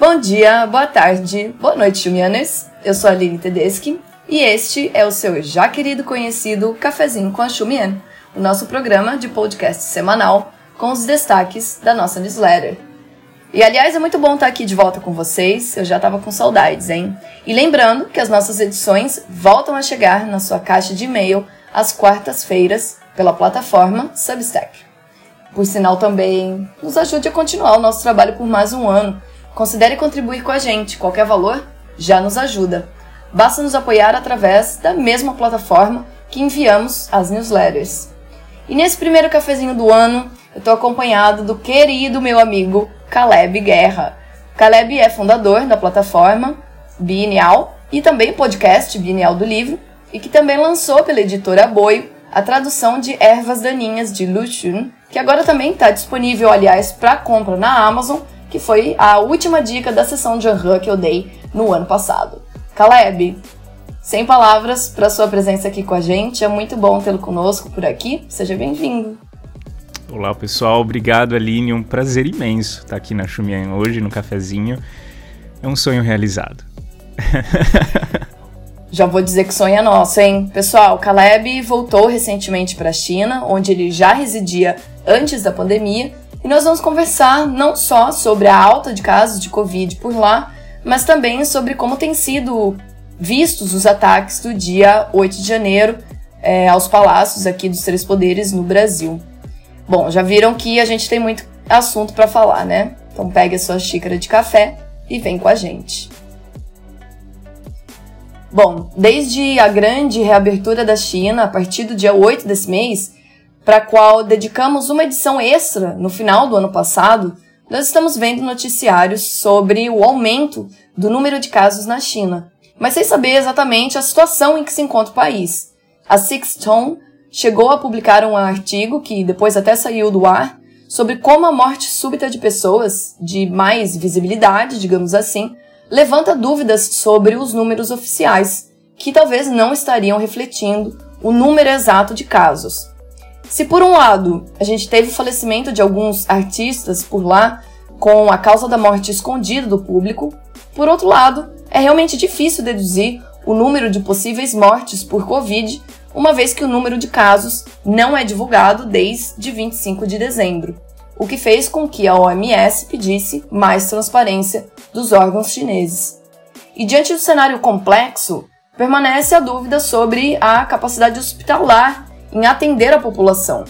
Bom dia, boa tarde, boa noite, Xumianas. Eu sou a Aline Tedeschi e este é o seu já querido conhecido Cafezinho com a Xumian, o nosso programa de podcast semanal com os destaques da nossa newsletter. E aliás, é muito bom estar aqui de volta com vocês, eu já tava com saudades, hein? E lembrando que as nossas edições voltam a chegar na sua caixa de e-mail às quartas-feiras pela plataforma Substack. Por sinal, também nos ajude a continuar o nosso trabalho por mais um ano Considere contribuir com a gente, qualquer valor já nos ajuda. Basta nos apoiar através da mesma plataforma que enviamos as newsletters. E nesse primeiro cafezinho do ano, eu estou acompanhado do querido meu amigo Caleb Guerra. Caleb é fundador da plataforma Biennial e também podcast Biennial do Livro, e que também lançou pela editora Boio a tradução de Ervas Daninhas de Lu Xun, que agora também está disponível, aliás, para compra na Amazon que foi a última dica da sessão de Anhan que eu dei no ano passado. Caleb, sem palavras para sua presença aqui com a gente, é muito bom tê-lo conosco por aqui. Seja bem-vindo. Olá, pessoal. Obrigado, Aline. Um prazer imenso estar aqui na Xumian hoje, no cafezinho. É um sonho realizado. Já vou dizer que sonho é nosso, hein? Pessoal, Caleb voltou recentemente para a China, onde ele já residia antes da pandemia, e nós vamos conversar não só sobre a alta de casos de Covid por lá, mas também sobre como têm sido vistos os ataques do dia 8 de janeiro é, aos palácios aqui dos Três Poderes no Brasil. Bom, já viram que a gente tem muito assunto para falar, né? Então pegue a sua xícara de café e vem com a gente. Bom, desde a grande reabertura da China, a partir do dia 8 desse mês, para a qual dedicamos uma edição extra no final do ano passado, nós estamos vendo noticiários sobre o aumento do número de casos na China, mas sem saber exatamente a situação em que se encontra o país. A Sixth Tone chegou a publicar um artigo que depois até saiu do ar sobre como a morte súbita de pessoas de mais visibilidade, digamos assim, levanta dúvidas sobre os números oficiais, que talvez não estariam refletindo o número exato de casos. Se por um lado a gente teve o falecimento de alguns artistas por lá com a causa da morte escondida do público, por outro lado, é realmente difícil deduzir o número de possíveis mortes por Covid, uma vez que o número de casos não é divulgado desde 25 de dezembro, o que fez com que a OMS pedisse mais transparência dos órgãos chineses. E diante do cenário complexo, permanece a dúvida sobre a capacidade hospitalar em atender a população.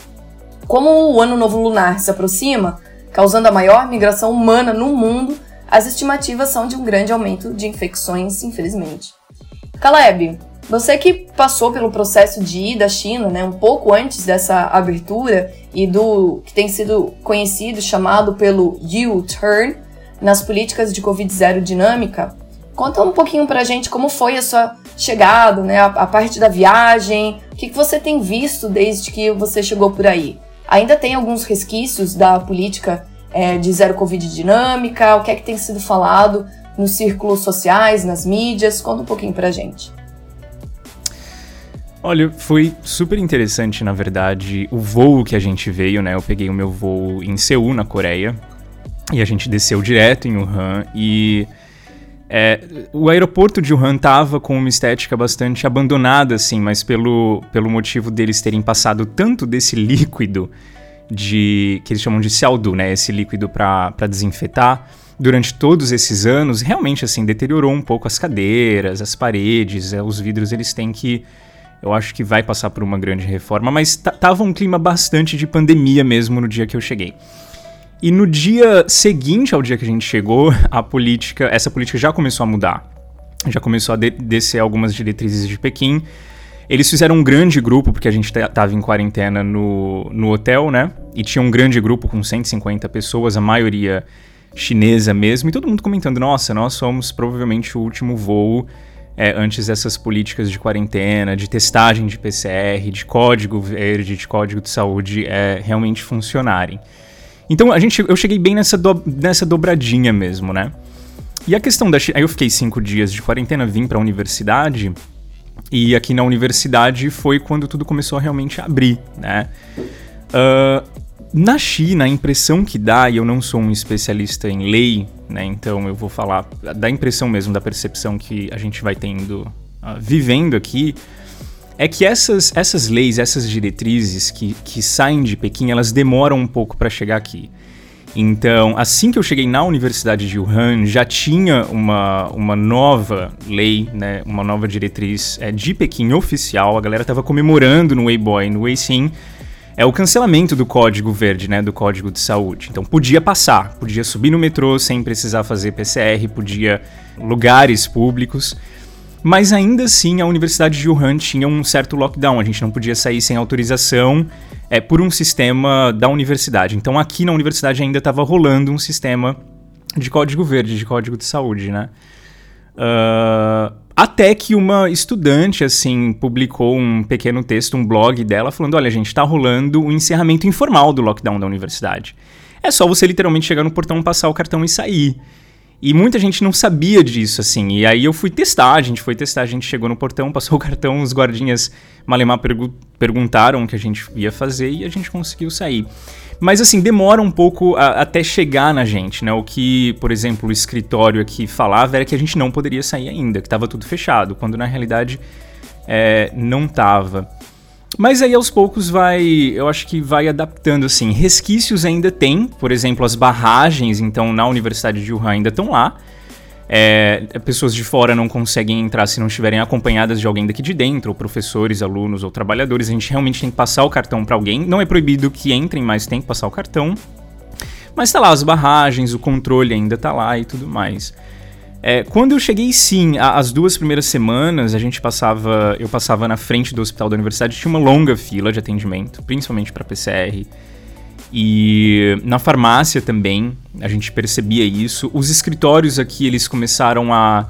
Como o Ano Novo Lunar se aproxima, causando a maior migração humana no mundo, as estimativas são de um grande aumento de infecções, infelizmente. Caleb, você que passou pelo processo de ir da China, né, um pouco antes dessa abertura e do que tem sido conhecido chamado pelo U-turn nas políticas de Covid-0 dinâmica, conta um pouquinho pra gente como foi a sua chegada, né, a, parte da viagem, que, que você tem visto desde que você chegou por aí? Ainda tem alguns resquícios da política é, de zero Covid dinâmica? O que é que tem sido falado nos círculos sociais, nas mídias? Conta um pouquinho pra gente. Olha, foi super interessante, na verdade, o voo que a gente veio, né? Eu peguei o meu voo em Seul, na Coreia, e a gente desceu direto em Wuhan e é, o aeroporto de Wuhan tava com uma estética bastante abandonada, assim, mas pelo, pelo motivo deles terem passado tanto desse líquido de que eles chamam de CO2, né, esse líquido para desinfetar, durante todos esses anos, realmente assim deteriorou um pouco as cadeiras, as paredes, é, os vidros eles têm que eu acho que vai passar por uma grande reforma, mas tava um clima bastante de pandemia mesmo no dia que eu cheguei. E no dia seguinte ao dia que a gente chegou, a política, essa política já começou a mudar. Já começou a de descer algumas diretrizes de Pequim. Eles fizeram um grande grupo, porque a gente estava em quarentena no, no hotel, né? E tinha um grande grupo com 150 pessoas, a maioria chinesa mesmo, e todo mundo comentando: nossa, nós somos provavelmente o último voo é, antes dessas políticas de quarentena, de testagem de PCR, de código verde, de código de saúde é, realmente funcionarem. Então a gente, eu cheguei bem nessa, do, nessa dobradinha mesmo, né? E a questão da. Aí eu fiquei cinco dias de quarentena, vim pra universidade. E aqui na universidade foi quando tudo começou a realmente abrir, né? Uh, na China, a impressão que dá, e eu não sou um especialista em lei, né, então eu vou falar da impressão mesmo, da percepção que a gente vai tendo, uh, vivendo aqui, é que essas, essas leis, essas diretrizes que, que saem de Pequim, elas demoram um pouco para chegar aqui. Então, assim que eu cheguei na Universidade de Wuhan, já tinha uma, uma nova lei, né, uma nova diretriz é, de Pequim oficial. A galera estava comemorando no Weibo e no Weixin é o cancelamento do código verde, né, do código de saúde. Então podia passar, podia subir no metrô sem precisar fazer PCR, podia lugares públicos. Mas ainda assim a Universidade de Wuhan tinha um certo lockdown, a gente não podia sair sem autorização é, por um sistema da universidade. Então aqui na universidade ainda estava rolando um sistema de código verde, de código de saúde, né? Uh, até que uma estudante, assim, publicou um pequeno texto, um blog dela, falando: olha, gente, tá rolando o encerramento informal do lockdown da universidade. É só você literalmente chegar no portão, passar o cartão e sair. E muita gente não sabia disso, assim. E aí eu fui testar, a gente foi testar, a gente chegou no portão, passou o cartão, os guardinhas malemar pergu perguntaram o que a gente ia fazer e a gente conseguiu sair. Mas assim, demora um pouco a, até chegar na gente, né? O que, por exemplo, o escritório aqui falava era que a gente não poderia sair ainda, que estava tudo fechado, quando na realidade é, não estava. Mas aí aos poucos vai, eu acho que vai adaptando assim. Resquícios ainda tem, por exemplo, as barragens, então na Universidade de Wuhan ainda estão lá. É, pessoas de fora não conseguem entrar se não estiverem acompanhadas de alguém daqui de dentro, ou professores, alunos ou trabalhadores. A gente realmente tem que passar o cartão para alguém. Não é proibido que entrem, mas tem que passar o cartão. Mas tá lá as barragens, o controle ainda tá lá e tudo mais. É, quando eu cheguei, sim, a, as duas primeiras semanas, a gente passava, eu passava na frente do hospital da universidade, tinha uma longa fila de atendimento, principalmente para PCR. E na farmácia também, a gente percebia isso. Os escritórios aqui, eles começaram a.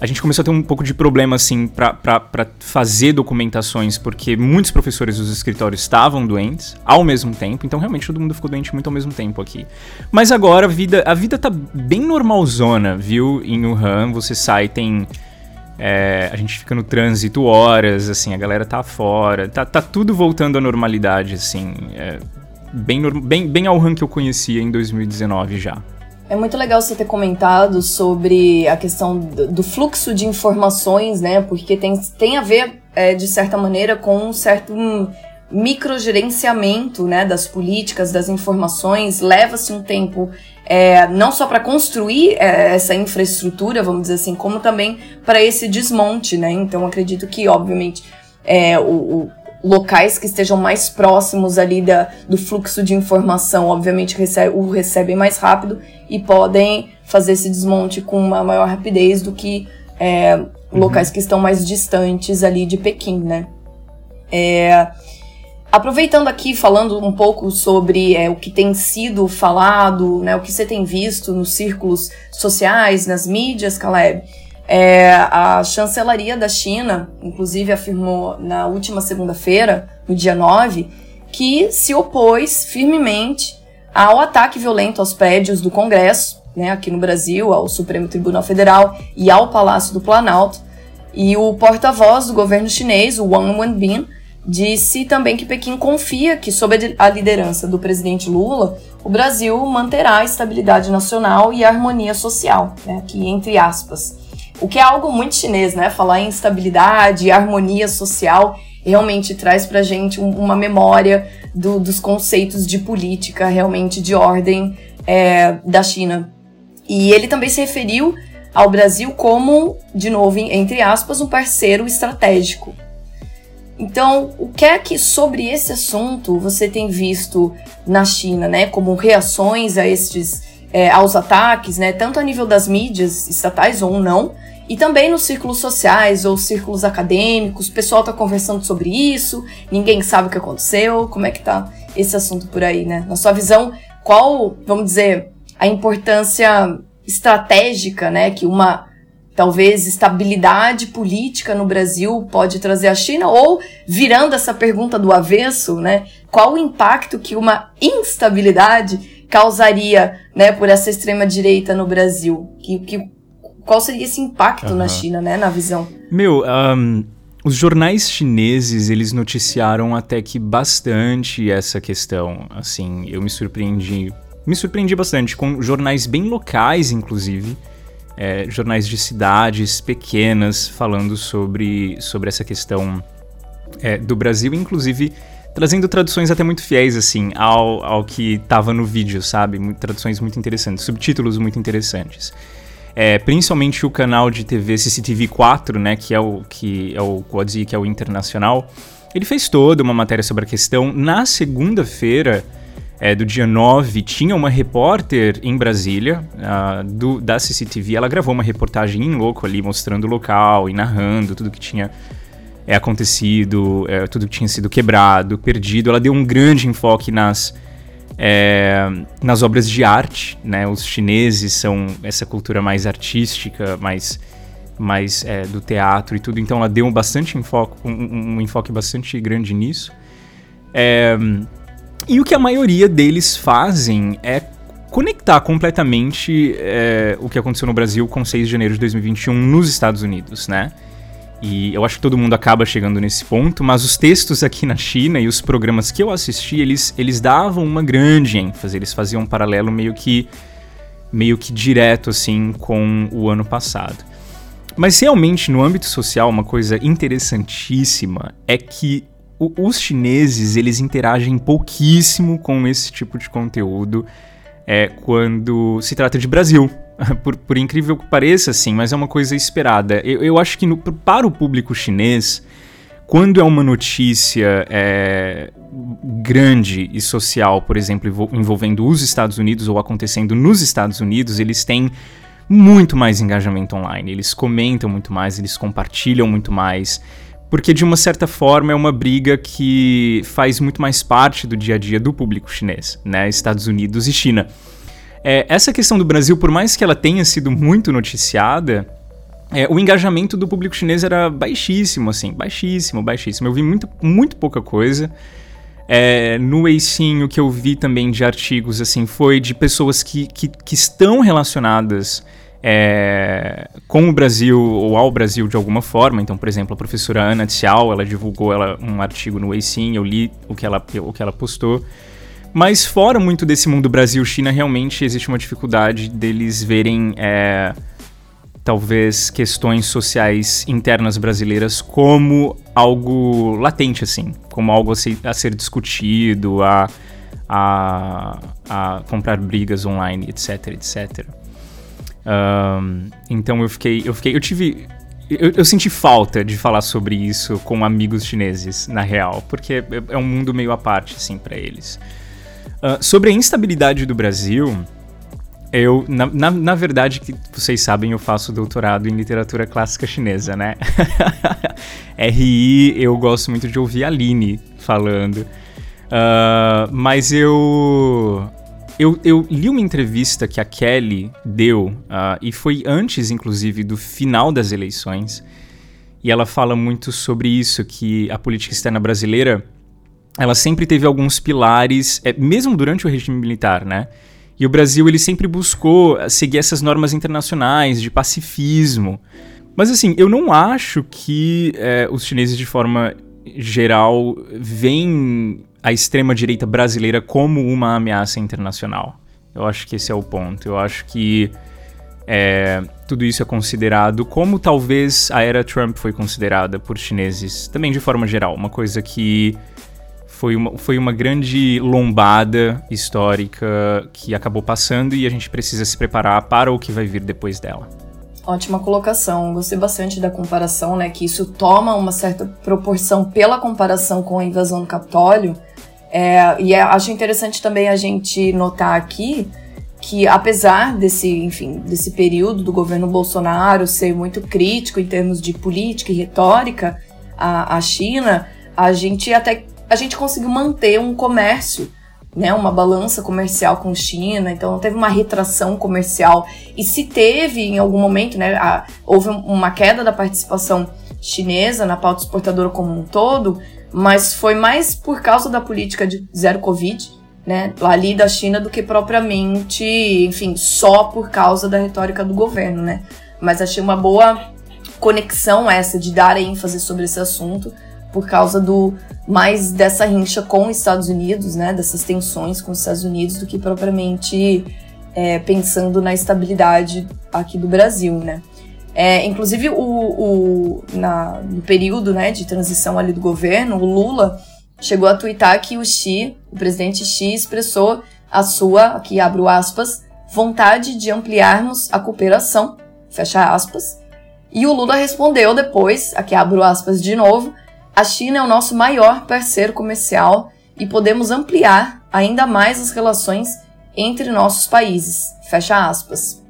A gente começou a ter um pouco de problema, assim, para fazer documentações, porque muitos professores dos escritórios estavam doentes ao mesmo tempo, então realmente todo mundo ficou doente muito ao mesmo tempo aqui. Mas agora a vida, a vida tá bem normalzona, viu? Em Wuhan, você sai, tem. É, a gente fica no trânsito horas, assim, a galera tá fora, tá, tá tudo voltando à normalidade, assim. É, bem, bem, bem ao rank que eu conhecia em 2019 já. É muito legal você ter comentado sobre a questão do fluxo de informações, né? Porque tem, tem a ver, é, de certa maneira, com um certo um microgerenciamento né, das políticas, das informações. Leva-se um tempo é, não só para construir é, essa infraestrutura, vamos dizer assim, como também para esse desmonte, né? Então acredito que, obviamente, é, o, o locais que estejam mais próximos ali da, do fluxo de informação, obviamente recebe, o recebem mais rápido e podem fazer esse desmonte com uma maior rapidez do que é, uhum. locais que estão mais distantes ali de Pequim, né? É, aproveitando aqui, falando um pouco sobre é, o que tem sido falado, né, o que você tem visto nos círculos sociais, nas mídias, Caleb, é, a chancelaria da China, inclusive, afirmou na última segunda-feira, no dia 9, que se opôs firmemente ao ataque violento aos prédios do Congresso, né, aqui no Brasil, ao Supremo Tribunal Federal e ao Palácio do Planalto. E o porta-voz do governo chinês, o Wang Wenbin, disse também que Pequim confia que, sob a liderança do presidente Lula, o Brasil manterá a estabilidade nacional e a harmonia social, né, aqui entre aspas. O que é algo muito chinês, né? Falar em estabilidade, harmonia social, realmente traz pra gente um, uma memória do, dos conceitos de política, realmente de ordem é, da China. E ele também se referiu ao Brasil como, de novo, entre aspas, um parceiro estratégico. Então, o que é que sobre esse assunto você tem visto na China, né? Como reações a estes, é, aos ataques, né? Tanto a nível das mídias estatais ou não, e também nos círculos sociais ou círculos acadêmicos, o pessoal tá conversando sobre isso, ninguém sabe o que aconteceu, como é que tá esse assunto por aí, né? Na sua visão, qual, vamos dizer, a importância estratégica, né, que uma talvez estabilidade política no Brasil pode trazer à China ou virando essa pergunta do avesso, né, qual o impacto que uma instabilidade causaria, né, por essa extrema direita no Brasil? Que, que qual seria esse impacto uhum. na China, né, na visão? Meu, um, os jornais chineses, eles noticiaram até que bastante essa questão. Assim, eu me surpreendi, me surpreendi bastante com jornais bem locais, inclusive, é, jornais de cidades pequenas falando sobre, sobre essa questão é, do Brasil, inclusive trazendo traduções até muito fiéis, assim, ao, ao que tava no vídeo, sabe? Traduções muito interessantes, subtítulos muito interessantes. É, principalmente o canal de TV CCTV 4, né, que é o que é o Quadzi, que é o internacional, ele fez toda uma matéria sobre a questão. Na segunda-feira é, do dia 9, tinha uma repórter em Brasília, uh, do, da CCTV, ela gravou uma reportagem em louco ali, mostrando o local e narrando tudo que tinha é, acontecido, é, tudo que tinha sido quebrado, perdido. Ela deu um grande enfoque nas é, nas obras de arte, né? Os chineses são essa cultura mais artística, mais, mais é, do teatro e tudo. Então ela deu um bastante enfoque, um, um enfoque bastante grande nisso. É, e o que a maioria deles fazem é conectar completamente é, o que aconteceu no Brasil com 6 de janeiro de 2021 nos Estados Unidos, né? E eu acho que todo mundo acaba chegando nesse ponto, mas os textos aqui na China e os programas que eu assisti, eles, eles davam uma grande ênfase, eles faziam um paralelo meio que meio que direto assim com o ano passado. Mas realmente no âmbito social uma coisa interessantíssima é que o, os chineses eles interagem pouquíssimo com esse tipo de conteúdo é, quando se trata de Brasil, por, por, incrível que pareça, assim, mas é uma coisa esperada. Eu, eu acho que no, para o público chinês, quando é uma notícia é, grande e social, por exemplo, envolvendo os Estados Unidos ou acontecendo nos Estados Unidos, eles têm muito mais engajamento online. Eles comentam muito mais, eles compartilham muito mais. Porque, de uma certa forma, é uma briga que faz muito mais parte do dia a dia do público chinês, né? Estados Unidos e China. É, essa questão do Brasil, por mais que ela tenha sido muito noticiada, é, o engajamento do público chinês era baixíssimo, assim, baixíssimo, baixíssimo. Eu vi muito, muito pouca coisa. É, no Eicinho, que eu vi também de artigos, assim, foi de pessoas que, que, que estão relacionadas é, com o Brasil ou ao Brasil de alguma forma. Então, por exemplo, a professora Ana Tsiao, ela divulgou ela, um artigo no Weixin, eu li o que ela, o que ela postou. Mas fora muito desse mundo Brasil-China, realmente existe uma dificuldade deles verem é, talvez questões sociais internas brasileiras como algo latente, assim, como algo a ser, a ser discutido, a, a, a, comprar brigas online, etc, etc. Um, então eu fiquei, eu fiquei, eu tive eu, eu, senti falta de falar sobre isso com amigos chineses, na real, porque é, é um mundo meio à parte, assim, para eles. Uh, sobre a instabilidade do Brasil, eu, na, na, na, verdade, que vocês sabem, eu faço doutorado em literatura clássica chinesa, né? RI, eu gosto muito de ouvir a Aline falando. Uh, mas eu, eu, eu, li uma entrevista que a Kelly deu, uh, e foi antes, inclusive, do final das eleições. E ela fala muito sobre isso, que a política externa brasileira ela sempre teve alguns pilares, é, mesmo durante o regime militar, né? E o Brasil ele sempre buscou seguir essas normas internacionais de pacifismo. Mas assim, eu não acho que é, os chineses de forma geral veem a extrema direita brasileira como uma ameaça internacional. Eu acho que esse é o ponto. Eu acho que é, tudo isso é considerado como talvez a era Trump foi considerada por chineses, também de forma geral, uma coisa que foi uma, foi uma grande lombada histórica que acabou passando e a gente precisa se preparar para o que vai vir depois dela. Ótima colocação. Gostei bastante da comparação, né? Que isso toma uma certa proporção pela comparação com a invasão do Capitólio. É, e é, acho interessante também a gente notar aqui que apesar desse, enfim, desse período do governo Bolsonaro ser muito crítico em termos de política e retórica à, à China, a gente até a gente conseguiu manter um comércio, né, uma balança comercial com China, então teve uma retração comercial. E se teve em algum momento, né, a, houve uma queda da participação chinesa na pauta exportadora como um todo, mas foi mais por causa da política de zero Covid, né, ali da China, do que propriamente, enfim, só por causa da retórica do governo, né. Mas achei uma boa conexão essa de dar ênfase sobre esse assunto por causa do mais dessa rincha com os Estados Unidos, né, dessas tensões com os Estados Unidos, do que propriamente é, pensando na estabilidade aqui do Brasil, né. É, inclusive, o, o, na, no período né, de transição ali do governo, o Lula chegou a twittar que o Xi, o presidente Xi, expressou a sua, aqui abro aspas, vontade de ampliarmos a cooperação, fecha aspas. E o Lula respondeu depois, aqui abro aspas de novo, a China é o nosso maior parceiro comercial e podemos ampliar ainda mais as relações entre nossos países. Fecha aspas.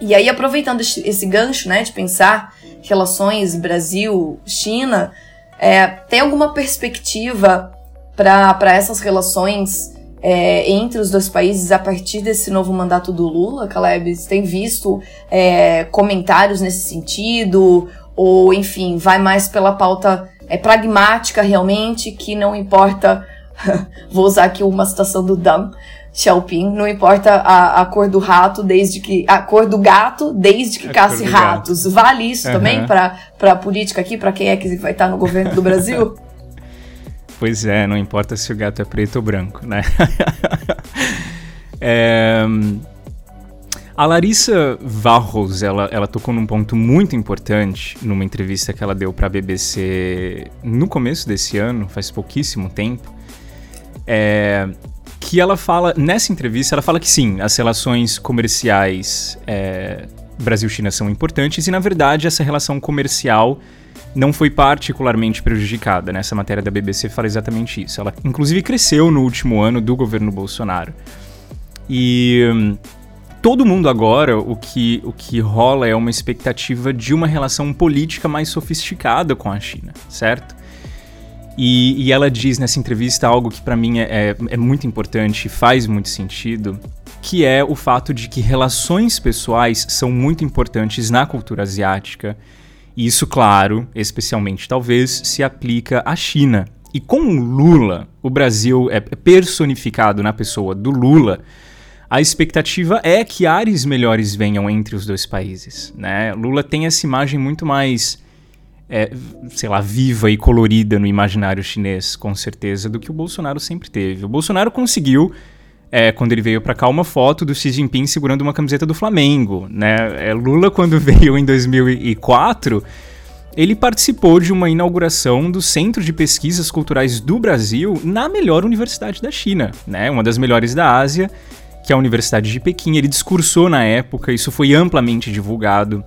E aí, aproveitando esse gancho, né, de pensar relações Brasil-China, é, tem alguma perspectiva para essas relações é, entre os dois países a partir desse novo mandato do Lula, Caleb? Você tem visto é, comentários nesse sentido? Ou, enfim, vai mais pela pauta é pragmática realmente, que não importa. vou usar aqui uma citação do Dam Xiaoping, não importa a, a, cor do rato, desde que. A cor do gato, desde que a casse ratos. Gato. Vale isso uhum. também para a política aqui, para quem é que vai estar no governo do Brasil? pois é, não importa se o gato é preto ou branco, né? é. A Larissa Varros, ela, ela tocou num ponto muito importante numa entrevista que ela deu para a BBC no começo desse ano, faz pouquíssimo tempo, é, que ela fala, nessa entrevista, ela fala que sim, as relações comerciais é, Brasil-China são importantes e, na verdade, essa relação comercial não foi particularmente prejudicada. Nessa né? matéria da BBC fala exatamente isso. Ela, inclusive, cresceu no último ano do governo Bolsonaro. E todo mundo agora, o que, o que rola é uma expectativa de uma relação política mais sofisticada com a China, certo? E, e ela diz nessa entrevista algo que para mim é, é, é muito importante e faz muito sentido, que é o fato de que relações pessoais são muito importantes na cultura asiática. E isso, claro, especialmente talvez, se aplica à China. E com Lula, o Brasil é personificado na pessoa do Lula, a expectativa é que ares melhores venham entre os dois países. Né? Lula tem essa imagem muito mais, é, sei lá, viva e colorida no imaginário chinês, com certeza, do que o Bolsonaro sempre teve. O Bolsonaro conseguiu, é, quando ele veio para cá, uma foto do Xi Jinping segurando uma camiseta do Flamengo. Né? É, Lula, quando veio em 2004 ele participou de uma inauguração do Centro de Pesquisas Culturais do Brasil na melhor universidade da China, né? Uma das melhores da Ásia que é a Universidade de Pequim. Ele discursou na época, isso foi amplamente divulgado.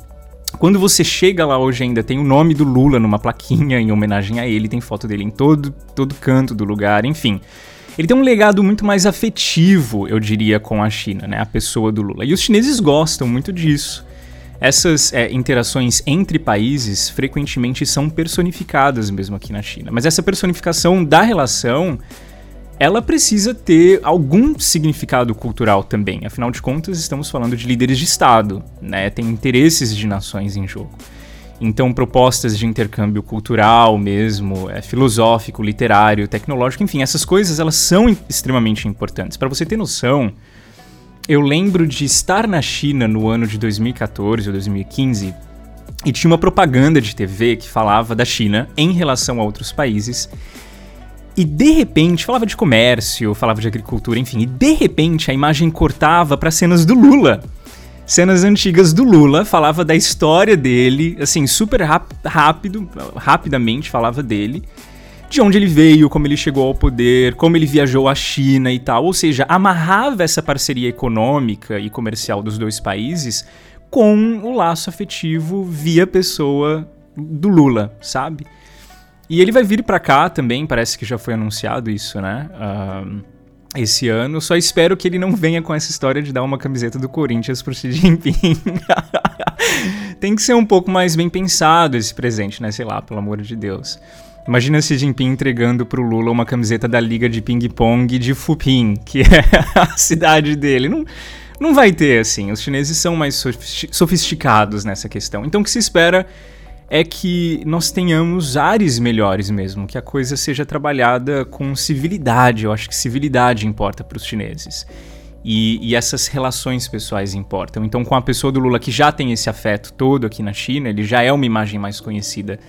Quando você chega lá hoje ainda tem o nome do Lula numa plaquinha em homenagem a ele, tem foto dele em todo, todo canto do lugar, enfim. Ele tem um legado muito mais afetivo, eu diria, com a China, né? A pessoa do Lula. E os chineses gostam muito disso. Essas é, interações entre países frequentemente são personificadas mesmo aqui na China. Mas essa personificação da relação ela precisa ter algum significado cultural também. Afinal de contas, estamos falando de líderes de Estado, né? Tem interesses de nações em jogo. Então, propostas de intercâmbio cultural mesmo, é, filosófico, literário, tecnológico, enfim, essas coisas elas são extremamente importantes. Para você ter noção, eu lembro de estar na China no ano de 2014 ou 2015 e tinha uma propaganda de TV que falava da China em relação a outros países e de repente, falava de comércio, falava de agricultura, enfim, e de repente a imagem cortava para cenas do Lula. Cenas antigas do Lula, falava da história dele, assim, super rápido, rapidamente falava dele, de onde ele veio, como ele chegou ao poder, como ele viajou à China e tal. Ou seja, amarrava essa parceria econômica e comercial dos dois países com o laço afetivo via pessoa do Lula, sabe? E ele vai vir para cá também, parece que já foi anunciado isso, né? Uh, esse ano. Só espero que ele não venha com essa história de dar uma camiseta do Corinthians pro Xi Jinping. Tem que ser um pouco mais bem pensado esse presente, né? Sei lá, pelo amor de Deus. Imagina Xi Jinping entregando pro Lula uma camiseta da Liga de Ping Pong de Fuping, que é a cidade dele. Não, não vai ter, assim. Os chineses são mais sofisticados nessa questão. Então o que se espera é que nós tenhamos ares melhores mesmo, que a coisa seja trabalhada com civilidade. Eu acho que civilidade importa para os chineses. E, e, essas relações pessoais importam. Então, com a pessoa do Lula que já tem esse afeto todo aqui na China, ele já é uma imagem mais conhecida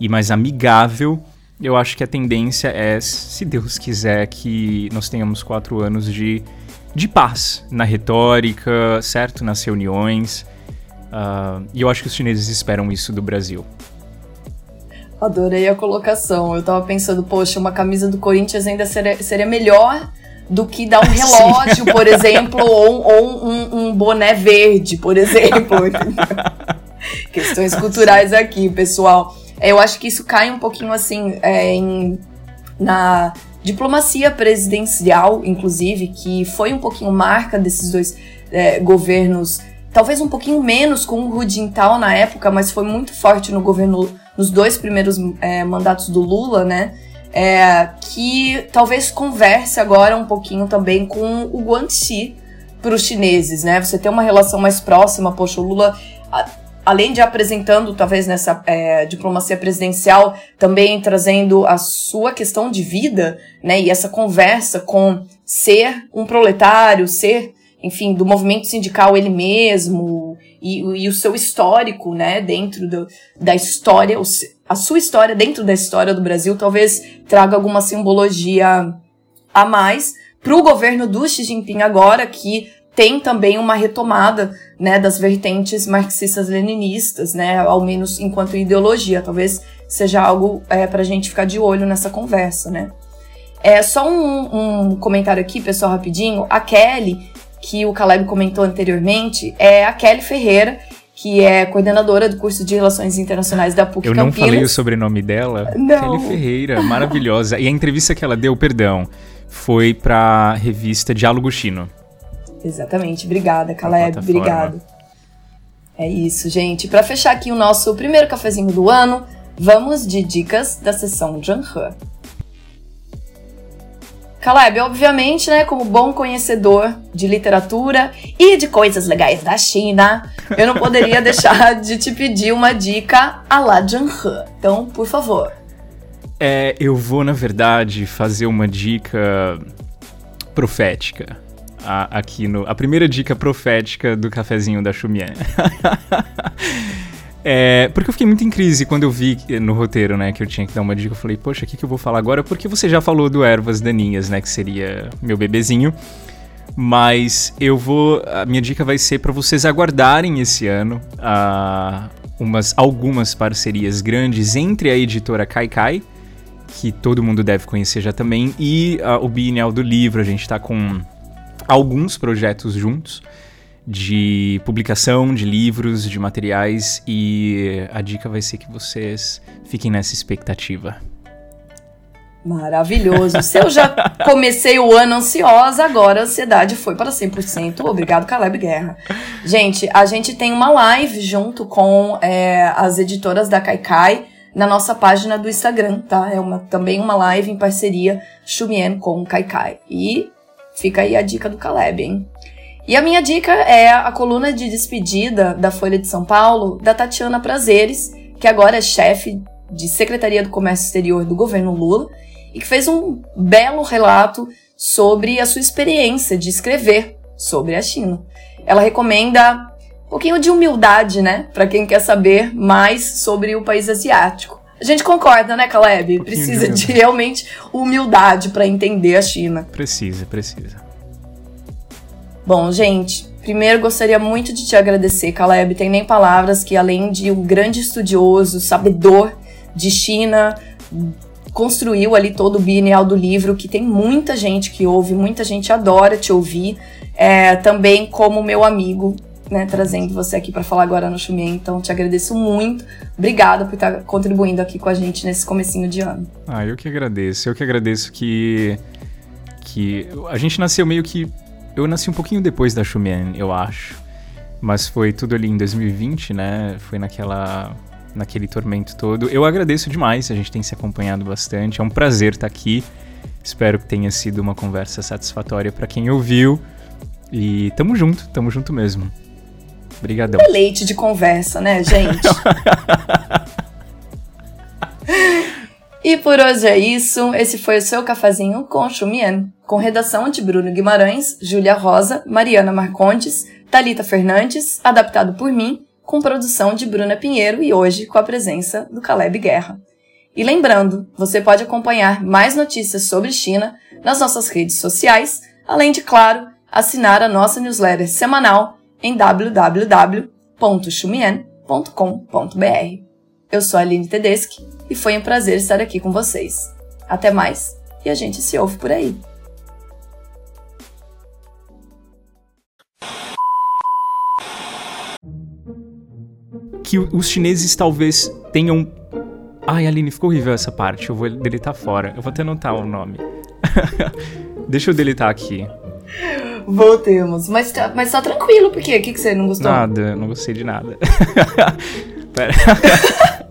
e mais amigável. Eu acho que a tendência é, se Deus quiser, que nós tenhamos quatro anos de, de paz na retórica, certo? Nas reuniões. Uh, e eu acho que os chineses esperam isso do Brasil. Adorei a colocação. Eu tava pensando, poxa, uma camisa do Corinthians ainda seria, seria melhor do que dar um relógio, por exemplo, ou, ou um, um, boné verde, por exemplo. Questões culturais aqui, pessoal. Eu acho que isso cai um pouquinho assim é, em, na diplomacia presidencial, inclusive, que foi um pouquinho marca desses dois é, governos, talvez um pouquinho menos com o Hu Jintao na época, mas foi muito forte no governo, nos dois primeiros é, mandatos do Lula, né? é, que talvez converse agora um pouquinho também com o Guangxi para os chineses, né? Você ter uma relação mais próxima, poxa, o Lula, a, além de apresentando, talvez nessa é, diplomacia presidencial, também trazendo a sua questão de vida, né? E essa conversa com ser um proletário, ser, enfim, do movimento sindical ele mesmo e, e o seu histórico, né? Dentro do, da história, a sua história dentro da história do Brasil talvez traga alguma simbologia a mais para o governo do Xi Jinping agora, que tem também uma retomada né, das vertentes marxistas-leninistas, né, ao menos enquanto ideologia. Talvez seja algo é, para a gente ficar de olho nessa conversa. Né. É só um, um comentário aqui, pessoal, rapidinho. A Kelly, que o Caleb comentou anteriormente, é a Kelly Ferreira, que é coordenadora do curso de Relações Internacionais da PUC Eu Campinas. não falei o sobrenome dela. Não. Kelly Ferreira, maravilhosa. E a entrevista que ela deu, perdão, foi para a revista Diálogo Chino. Exatamente. Obrigada, Caleb. Obrigado. É isso, gente. Para fechar aqui o nosso primeiro cafezinho do ano, vamos de dicas da sessão Zhanghe. Caleb, obviamente, né, como bom conhecedor de literatura e de coisas legais da China, eu não poderia deixar de te pedir uma dica a la Zhenghe. Então, por favor. É, eu vou, na verdade, fazer uma dica profética. A, aqui no. A primeira dica profética do cafezinho da Xumian. É, porque eu fiquei muito em crise quando eu vi no roteiro, né, que eu tinha que dar uma dica. Eu falei, poxa, o que, que eu vou falar agora? Porque você já falou do Ervas Daninhas, né, que seria meu bebezinho. Mas eu vou. A minha dica vai ser para vocês aguardarem esse ano uh, umas, algumas parcerias grandes entre a editora Kaikai, que todo mundo deve conhecer já também, e uh, o Bienal do Livro. A gente está com alguns projetos juntos de publicação de livros, de materiais e a dica vai ser que vocês fiquem nessa expectativa. Maravilhoso. Se eu já comecei o ano ansiosa, agora a ansiedade foi para 100%. Obrigado, Caleb Guerra. Gente, a gente tem uma live junto com é, as editoras da Kaikai na nossa página do Instagram, tá? É uma, também uma live em parceria Shumien com Kaikai. E fica aí a dica do Caleb, hein? E a minha dica é a coluna de despedida da Folha de São Paulo da Tatiana Prazeres, que agora é chefe de Secretaria do Comércio Exterior do governo Lula e que fez um belo relato sobre a sua experiência de escrever sobre a China. Ela recomenda um pouquinho de humildade, né, para quem quer saber mais sobre o país asiático. A gente concorda, né, Caleb? Precisa de, de realmente humildade para entender a China. Precisa, precisa. Bom, gente, primeiro gostaria muito de te agradecer, Caleb. Tem nem palavras que, além de um grande estudioso, sabedor de China, construiu ali todo o Bienal do Livro, que tem muita gente que ouve, muita gente adora te ouvir. É, também como meu amigo, né, trazendo você aqui para falar agora no Chumien. Então, te agradeço muito. Obrigada por estar contribuindo aqui com a gente nesse comecinho de ano. Ah, eu que agradeço. Eu que agradeço que que a gente nasceu meio que eu nasci um pouquinho depois da Xumian, eu acho. Mas foi tudo ali em 2020, né? Foi naquela naquele tormento todo. Eu agradeço demais, a gente tem se acompanhado bastante. É um prazer estar aqui. Espero que tenha sido uma conversa satisfatória para quem ouviu. E tamo junto, tamo junto mesmo. Obrigadão. É leite de conversa, né, gente? E por hoje é isso. Esse foi o seu cafezinho com Chumien, com redação de Bruno Guimarães, Júlia Rosa, Mariana Marcondes, Talita Fernandes, adaptado por mim, com produção de Bruna Pinheiro e hoje com a presença do Caleb Guerra. E lembrando, você pode acompanhar mais notícias sobre China nas nossas redes sociais, além de, claro, assinar a nossa newsletter semanal em www.chumien.com.br. Eu sou a Aline Tedeschi e foi um prazer estar aqui com vocês. Até mais e a gente se ouve por aí. Que os chineses talvez tenham. Ai, Aline, ficou horrível essa parte. Eu vou deletar fora. Eu vou até anotar o nome. Deixa eu deletar aqui. Voltemos. Mas tá, mas tá tranquilo, por quê? O que, que você não gostou? Nada, não gostei de nada. Pera.